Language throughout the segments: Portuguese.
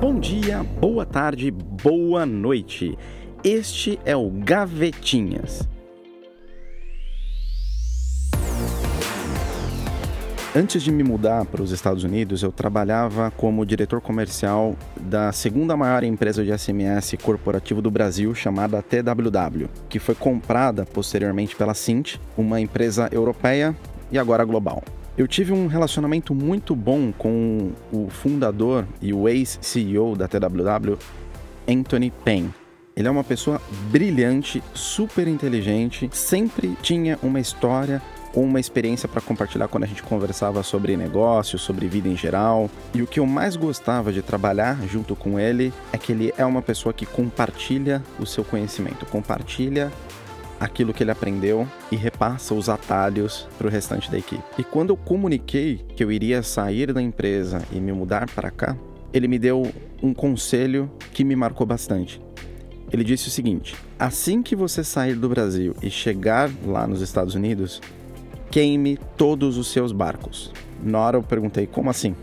Bom dia, boa tarde, boa noite. Este é o Gavetinhas. Antes de me mudar para os Estados Unidos, eu trabalhava como diretor comercial da segunda maior empresa de SMS corporativo do Brasil, chamada TWW, que foi comprada posteriormente pela Cint, uma empresa europeia e agora global. Eu tive um relacionamento muito bom com o fundador e o ex-CEO da TWW, Anthony Payne. Ele é uma pessoa brilhante, super inteligente, sempre tinha uma história ou uma experiência para compartilhar quando a gente conversava sobre negócios, sobre vida em geral. E o que eu mais gostava de trabalhar junto com ele é que ele é uma pessoa que compartilha o seu conhecimento, compartilha aquilo que ele aprendeu e repassa os atalhos para o restante da equipe. E quando eu comuniquei que eu iria sair da empresa e me mudar para cá, ele me deu um conselho que me marcou bastante. Ele disse o seguinte: assim que você sair do Brasil e chegar lá nos Estados Unidos, queime todos os seus barcos. Na hora eu perguntei, como assim?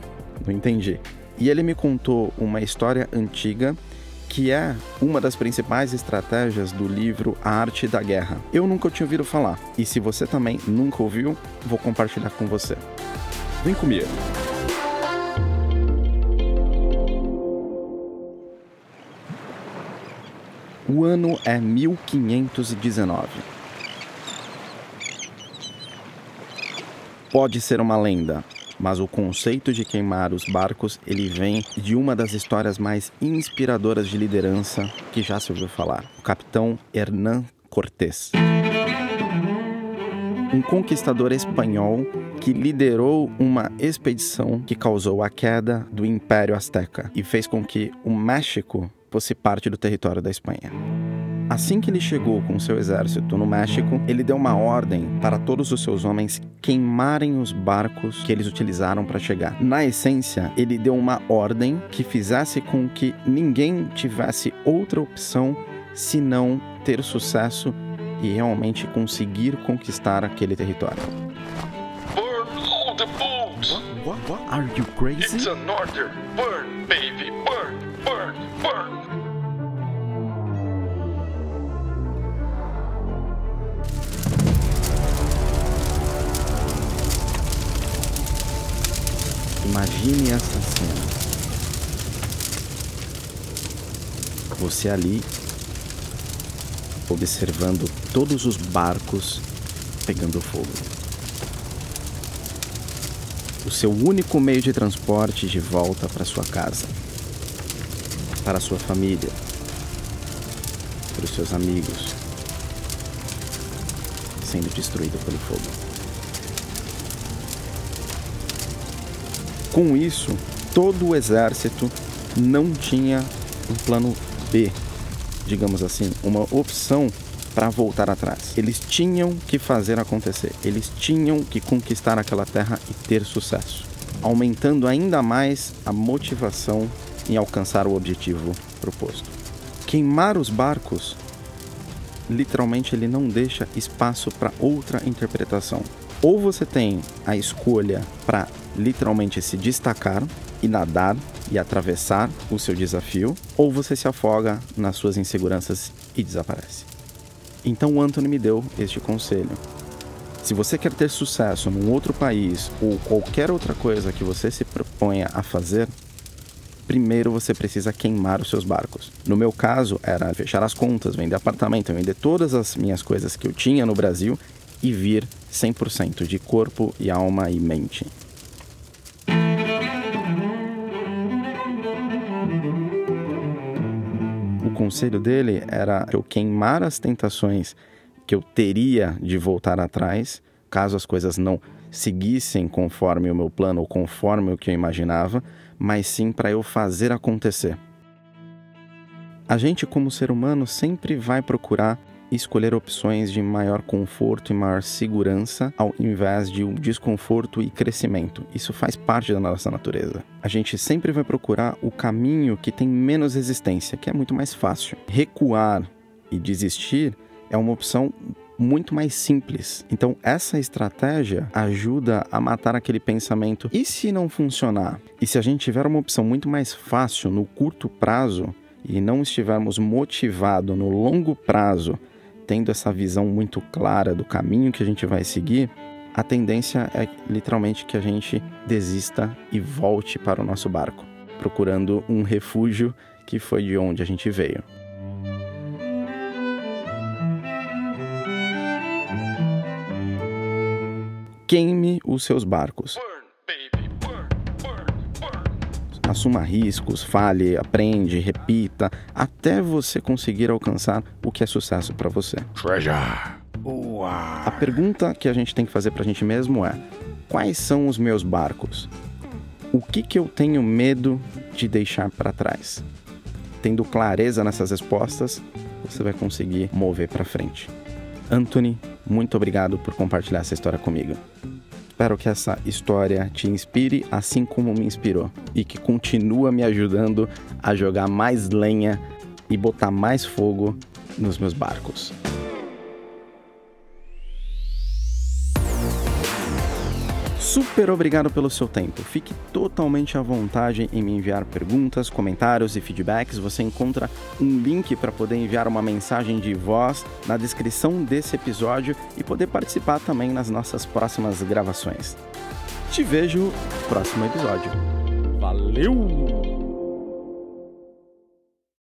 Não entendi. E ele me contou uma história antiga que é uma das principais estratégias do livro A Arte da Guerra. Eu nunca tinha ouvido falar, e se você também nunca ouviu, vou compartilhar com você. Vem comigo. O ano é 1519. pode ser uma lenda, mas o conceito de queimar os barcos ele vem de uma das histórias mais inspiradoras de liderança que já se ouviu falar, o capitão Hernán Cortés. Um conquistador espanhol que liderou uma expedição que causou a queda do Império Azteca e fez com que o México fosse parte do território da Espanha. Assim que ele chegou com seu exército no México, ele deu uma ordem para todos os seus homens queimarem os barcos que eles utilizaram para chegar. Na essência, ele deu uma ordem que fizesse com que ninguém tivesse outra opção senão ter sucesso e realmente conseguir conquistar aquele território. Burn all the boats! What, what? Are you crazy? It's an order! Burn, baby! Burn! Burn! Burn! Imagine essa cena. Você ali observando todos os barcos pegando fogo. O seu único meio de transporte de volta para sua casa, para sua família, para os seus amigos, sendo destruído pelo fogo. Com isso, todo o exército não tinha um plano B, digamos assim, uma opção para voltar atrás. Eles tinham que fazer acontecer, eles tinham que conquistar aquela terra e ter sucesso, aumentando ainda mais a motivação em alcançar o objetivo proposto. Queimar os barcos, literalmente, ele não deixa espaço para outra interpretação. Ou você tem a escolha para literalmente se destacar e nadar e atravessar o seu desafio, ou você se afoga nas suas inseguranças e desaparece. Então o Anthony me deu este conselho. Se você quer ter sucesso num outro país ou qualquer outra coisa que você se proponha a fazer, primeiro você precisa queimar os seus barcos. No meu caso, era fechar as contas, vender apartamento, vender todas as minhas coisas que eu tinha no Brasil e vir 100% de corpo e alma e mente. conselho dele era eu queimar as tentações que eu teria de voltar atrás, caso as coisas não seguissem conforme o meu plano ou conforme o que eu imaginava, mas sim para eu fazer acontecer. A gente, como ser humano, sempre vai procurar escolher opções de maior conforto e maior segurança ao invés de um desconforto e crescimento. Isso faz parte da nossa natureza. A gente sempre vai procurar o caminho que tem menos resistência, que é muito mais fácil. Recuar e desistir é uma opção muito mais simples. Então, essa estratégia ajuda a matar aquele pensamento: e se não funcionar? E se a gente tiver uma opção muito mais fácil no curto prazo e não estivermos motivados no longo prazo, tendo essa visão muito clara do caminho que a gente vai seguir, a tendência é literalmente que a gente desista e volte para o nosso barco, procurando um refúgio que foi de onde a gente veio. Queime os seus barcos. Assuma riscos, fale, aprende, repita, até você conseguir alcançar o que é sucesso para você. Treasure. A pergunta que a gente tem que fazer para a gente mesmo é: quais são os meus barcos? O que, que eu tenho medo de deixar para trás? Tendo clareza nessas respostas, você vai conseguir mover para frente. Anthony, muito obrigado por compartilhar essa história comigo. Espero que essa história te inspire assim como me inspirou e que continua me ajudando a jogar mais lenha e botar mais fogo nos meus barcos. Super obrigado pelo seu tempo. Fique totalmente à vontade em me enviar perguntas, comentários e feedbacks. Você encontra um link para poder enviar uma mensagem de voz na descrição desse episódio e poder participar também nas nossas próximas gravações. Te vejo no próximo episódio. Valeu!